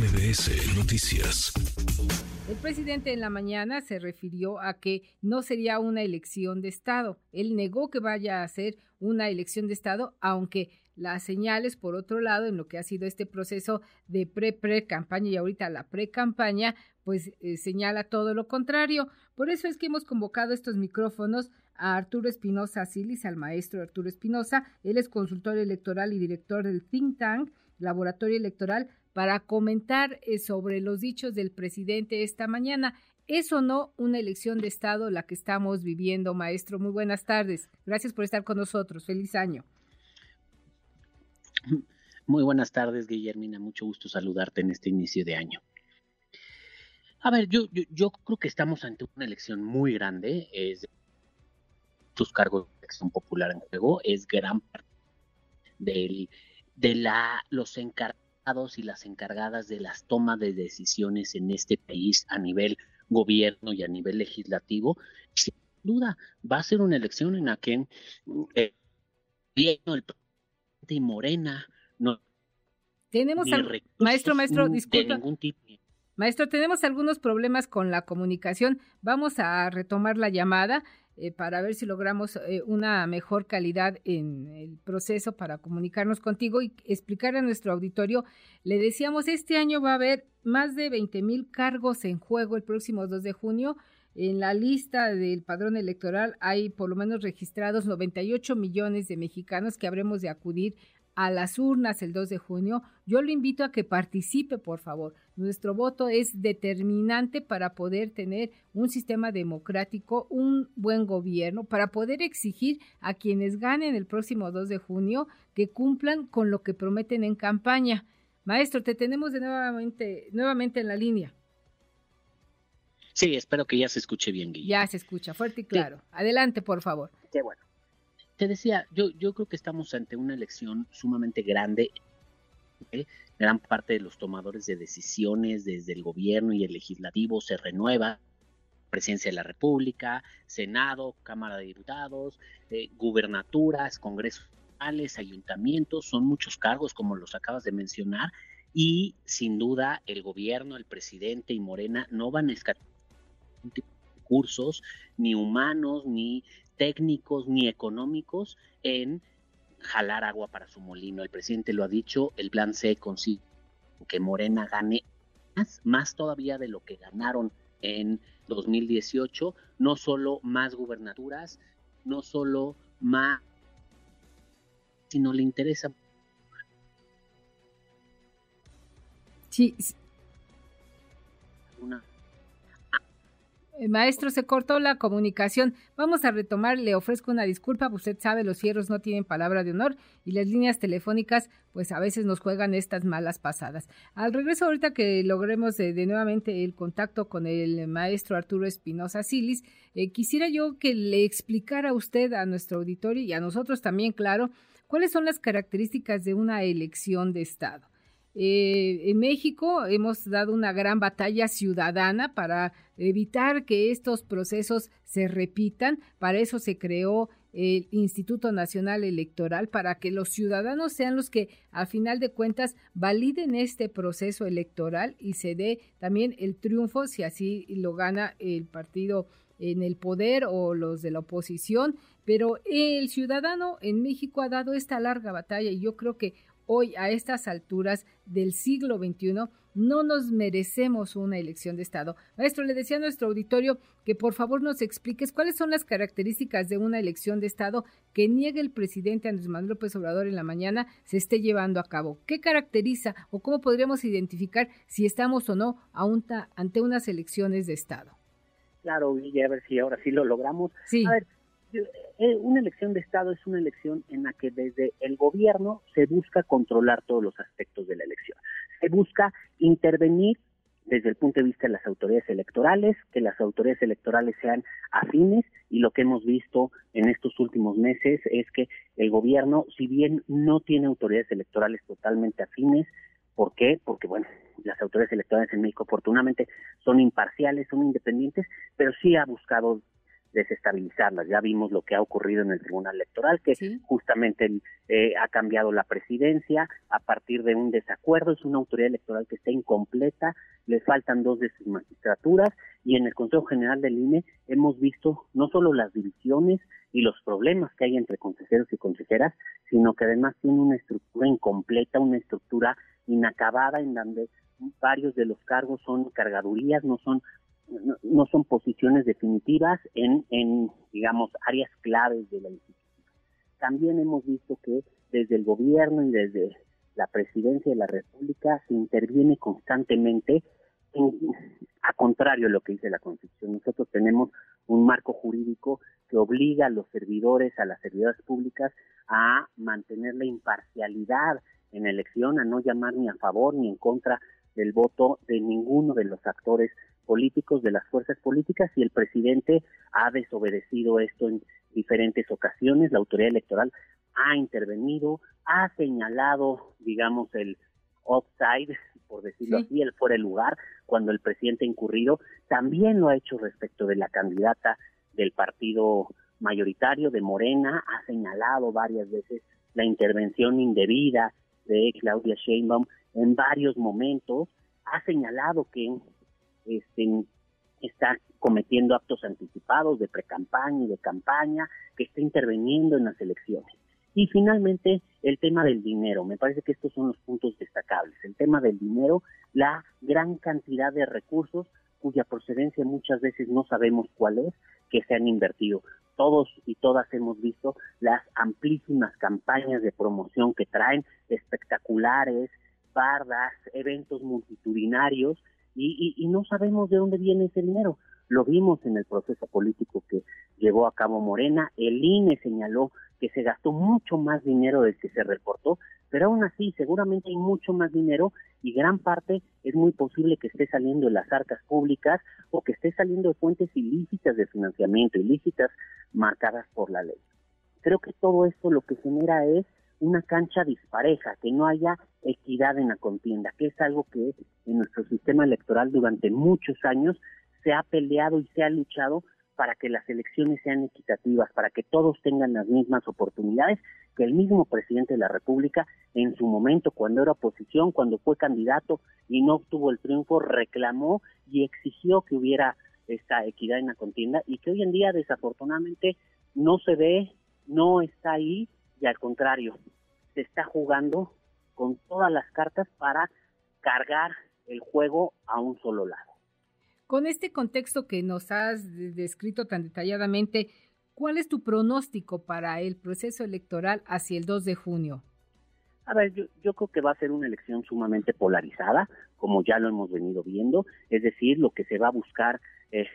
MBS Noticias. El presidente en la mañana se refirió a que no sería una elección de Estado. Él negó que vaya a ser una elección de Estado, aunque las señales, por otro lado, en lo que ha sido este proceso de pre-pre-campaña y ahorita la pre-campaña, pues eh, señala todo lo contrario. Por eso es que hemos convocado estos micrófonos a Arturo Espinosa Silis, al maestro Arturo Espinosa. Él es consultor electoral y director del think tank Laboratorio Electoral para comentar eh, sobre los dichos del presidente esta mañana. ¿Es o no una elección de Estado la que estamos viviendo, maestro? Muy buenas tardes. Gracias por estar con nosotros. Feliz año. Muy buenas tardes, Guillermina. Mucho gusto saludarte en este inicio de año. A ver, yo, creo que estamos ante una elección muy grande. Tus cargos de elección popular en juego. Es gran parte del, de la, los encargados y las encargadas de las tomas de decisiones en este país a nivel gobierno y a nivel legislativo. Sin duda, va a ser una elección en la que eh, el y Morena no tenemos maestro maestro disculpa. maestro tenemos algunos problemas con la comunicación. Vamos a retomar la llamada eh, para ver si logramos eh, una mejor calidad en el proceso para comunicarnos contigo y explicar a nuestro auditorio. Le decíamos, este año va a haber más de 20 mil cargos en juego el próximo 2 de junio. En la lista del padrón electoral hay por lo menos registrados 98 millones de mexicanos que habremos de acudir a las urnas el 2 de junio. Yo lo invito a que participe, por favor. Nuestro voto es determinante para poder tener un sistema democrático, un buen gobierno, para poder exigir a quienes ganen el próximo 2 de junio que cumplan con lo que prometen en campaña. Maestro, te tenemos de nuevamente, nuevamente en la línea. Sí, espero que ya se escuche bien, Guillermo. Ya se escucha, fuerte y claro. Adelante, por favor. Qué bueno. Te decía, yo, yo creo que estamos ante una elección sumamente grande. Gran parte de los tomadores de decisiones desde el gobierno y el legislativo se renueva. Presidencia de la República, Senado, Cámara de Diputados, eh, gubernaturas, congresos ayuntamientos, son muchos cargos como los acabas de mencionar y sin duda el gobierno, el presidente y Morena no van a escatimar recursos, ni humanos, ni técnicos, ni económicos, en jalar agua para su molino. El presidente lo ha dicho, el plan C consigue que Morena gane más, más todavía de lo que ganaron en 2018, no solo más gubernaturas, no solo más, sino le interesa. Sí, Eh, maestro, se cortó la comunicación. Vamos a retomar, le ofrezco una disculpa, usted sabe, los cierros no tienen palabra de honor y las líneas telefónicas pues a veces nos juegan estas malas pasadas. Al regreso ahorita que logremos de, nuevamente el contacto con el maestro Arturo Espinosa Silis, eh, quisiera yo que le explicara a usted, a nuestro auditorio y a nosotros también, claro, cuáles son las características de una elección de Estado. Eh, en México hemos dado una gran batalla ciudadana para evitar que estos procesos se repitan. Para eso se creó el Instituto Nacional Electoral, para que los ciudadanos sean los que, a final de cuentas, validen este proceso electoral y se dé también el triunfo, si así lo gana el partido en el poder o los de la oposición. Pero el ciudadano en México ha dado esta larga batalla y yo creo que hoy a estas alturas del siglo XXI no nos merecemos una elección de Estado. Maestro, le decía a nuestro auditorio que por favor nos expliques cuáles son las características de una elección de Estado que niegue el presidente Andrés Manuel López Obrador en la mañana se esté llevando a cabo. ¿Qué caracteriza o cómo podríamos identificar si estamos o no ante unas elecciones de Estado? Claro, y a ver si ahora sí lo logramos. Sí. A ver, una elección de Estado es una elección en la que desde el gobierno se busca controlar todos los aspectos de la elección. Se busca intervenir desde el punto de vista de las autoridades electorales, que las autoridades electorales sean afines y lo que hemos visto en estos últimos meses es que el gobierno, si bien no tiene autoridades electorales totalmente afines, ¿por qué? Porque bueno, las autoridades electorales en México afortunadamente son imparciales, son independientes, pero sí ha buscado desestabilizarlas. Ya vimos lo que ha ocurrido en el Tribunal Electoral, que justamente eh, ha cambiado la presidencia a partir de un desacuerdo. Es una autoridad electoral que está incompleta, le faltan dos de sus magistraturas y en el Consejo General del INE hemos visto no solo las divisiones y los problemas que hay entre consejeros y consejeras, sino que además tiene una estructura incompleta, una estructura inacabada en donde varios de los cargos son cargadurías, no son no, son posiciones definitivas en, en, digamos, áreas claves de la institución. También hemos visto que desde el gobierno y desde la presidencia de la República se interviene constantemente a contrario de lo que dice la Constitución. Nosotros tenemos un marco jurídico que obliga a los servidores, a las servidoras públicas a mantener la imparcialidad en elección, a no llamar ni a favor ni en contra del voto de ninguno de los actores políticos de las fuerzas políticas y el presidente ha desobedecido esto en diferentes ocasiones. La autoridad electoral ha intervenido, ha señalado, digamos, el offside, por decirlo así, el fuera el lugar, cuando el presidente ha incurrido. También lo ha hecho respecto de la candidata del partido mayoritario de Morena, ha señalado varias veces la intervención indebida de Claudia Sheinbaum en varios momentos, ha señalado que este, está cometiendo actos anticipados de precampaña y de campaña, que está interviniendo en las elecciones. Y finalmente, el tema del dinero. Me parece que estos son los puntos destacables. El tema del dinero, la gran cantidad de recursos cuya procedencia muchas veces no sabemos cuál es, que se han invertido. Todos y todas hemos visto las amplísimas campañas de promoción que traen, espectaculares, bardas, eventos multitudinarios, y, no sabemos de dónde viene ese dinero. Lo vimos en el proceso político que llevó a cabo Morena. El INE señaló que se gastó mucho más dinero del que se reportó, pero aún así seguramente hay mucho más dinero y gran parte es muy posible que esté saliendo de las arcas públicas o que esté saliendo de fuentes ilícitas de financiamiento, ilícitas marcadas por la ley. Creo que todo esto lo que genera es una cancha dispareja, que no haya equidad en la contienda, que es algo que en nuestro sistema electoral durante muchos años se ha peleado y se ha luchado para que las elecciones sean equitativas, para que todos tengan las mismas oportunidades, que el mismo presidente de la República en su momento, cuando era oposición, cuando fue candidato y no obtuvo el triunfo, reclamó y exigió que hubiera esta equidad en la contienda y que hoy en día desafortunadamente no se ve, no está ahí y al contrario, se está jugando con todas las cartas para cargar el juego a un solo lado. Con este contexto que nos has descrito tan detalladamente, ¿cuál es tu pronóstico para el proceso electoral hacia el 2 de junio? A ver, yo, yo, creo que va a ser una elección sumamente polarizada, como ya lo hemos venido viendo, es decir, lo que se va a buscar es,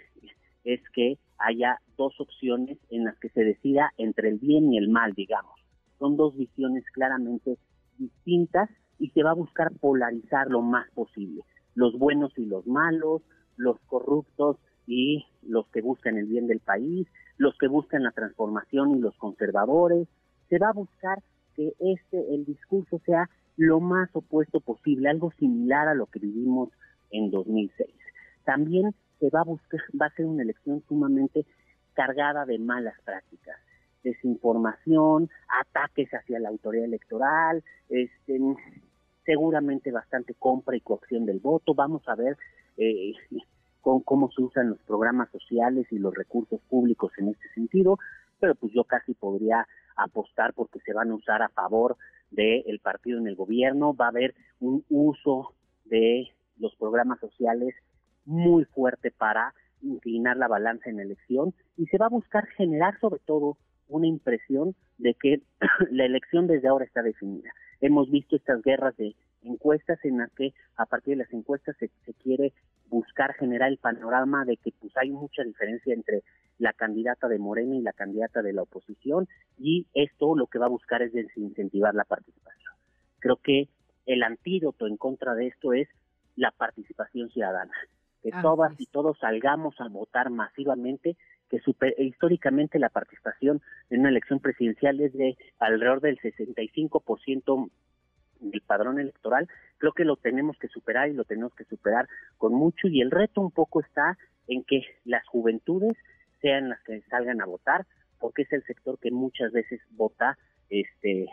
es que haya dos opciones en las que se decida entre el bien y el mal, digamos son dos visiones claramente distintas y se va a buscar polarizar lo más posible. Los buenos y los malos, los corruptos y los que buscan el bien del país, los que buscan la transformación y los conservadores. Se va a buscar que este, el discurso sea lo más opuesto posible, algo similar a lo que vivimos en 2006. También se va a buscar, va a ser una elección sumamente cargada de malas prácticas desinformación, ataques hacia la autoridad electoral, este, seguramente bastante compra y coacción del voto. Vamos a ver eh, con, cómo se usan los programas sociales y los recursos públicos en este sentido, pero pues yo casi podría apostar porque se van a usar a favor del partido en el gobierno, va a haber un uso de los programas sociales muy fuerte para inclinar la balanza en la elección y se va a buscar generar sobre todo una impresión de que la elección desde ahora está definida. Hemos visto estas guerras de encuestas en las que a partir de las encuestas se, quiere buscar generar el panorama de que pues hay mucha diferencia entre la candidata de Morena y la candidata de la oposición y esto lo que va a buscar es desincentivar la participación. Creo que el antídoto en contra de esto es la participación ciudadana, que todas y todos salgamos a votar masivamente que históricamente la participación en una elección presidencial es de alrededor del 65% del padrón electoral, creo que lo tenemos que superar y lo tenemos que superar con mucho y el reto un poco está en que las juventudes sean las que salgan a votar, porque es el sector que muchas veces vota, este,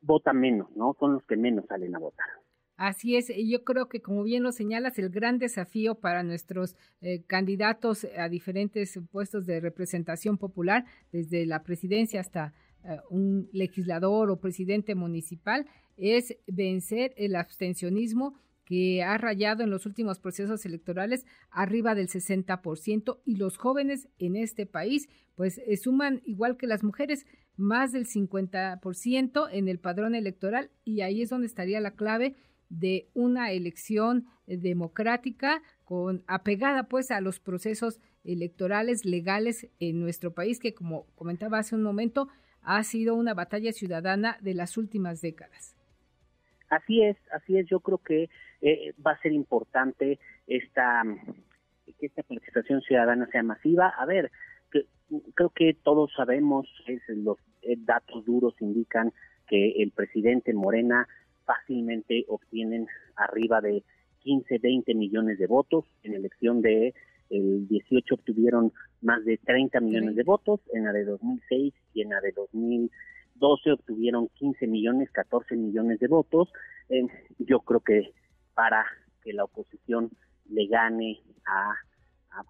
vota menos, ¿no? Son los que menos salen a votar. Así es, yo creo que como bien lo señalas, el gran desafío para nuestros eh, candidatos a diferentes puestos de representación popular, desde la presidencia hasta eh, un legislador o presidente municipal, es vencer el abstencionismo que ha rayado en los últimos procesos electorales arriba del 60% y los jóvenes en este país pues eh, suman igual que las mujeres más del 50% en el padrón electoral y ahí es donde estaría la clave de una elección democrática con apegada pues a los procesos electorales legales en nuestro país que como comentaba hace un momento ha sido una batalla ciudadana de las últimas décadas. Así es, así es. Yo creo que eh, va a ser importante esta que esta participación ciudadana sea masiva. A ver, creo que todos sabemos, los eh, datos duros indican que el presidente Morena fácilmente obtienen arriba de 15, 20 millones de votos. En elección de el 18 obtuvieron más de 30 millones de votos, en la de 2006 y en la de 2012 obtuvieron 15 millones, 14 millones de votos. Eh, yo creo que para que la oposición le gane a,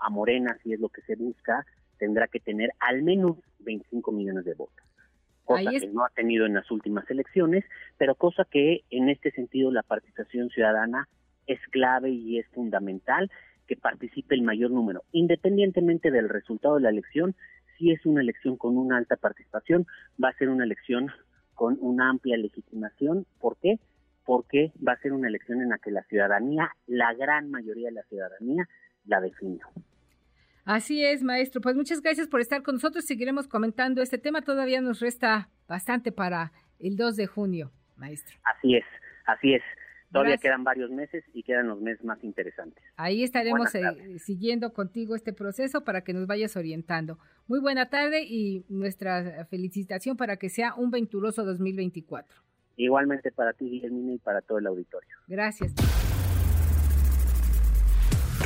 a, Morena, si es lo que se busca, tendrá que tener al menos 25 millones de votos cosa que no ha tenido en las últimas elecciones, pero cosa que en este sentido la participación ciudadana es clave y es fundamental que participe el mayor número, independientemente del resultado de la elección, si es una elección con una alta participación, va a ser una elección con una amplia legitimación. ¿Por qué? Porque va a ser una elección en la que la ciudadanía, la gran mayoría de la ciudadanía, la definió. Así es, maestro. Pues muchas gracias por estar con nosotros. Seguiremos comentando este tema. Todavía nos resta bastante para el 2 de junio, maestro. Así es, así es. Todavía quedan varios meses y quedan los meses más interesantes. Ahí estaremos eh, siguiendo contigo este proceso para que nos vayas orientando. Muy buena tarde y nuestra felicitación para que sea un venturoso 2024. Igualmente para ti, Guillermina, y para todo el auditorio. Gracias.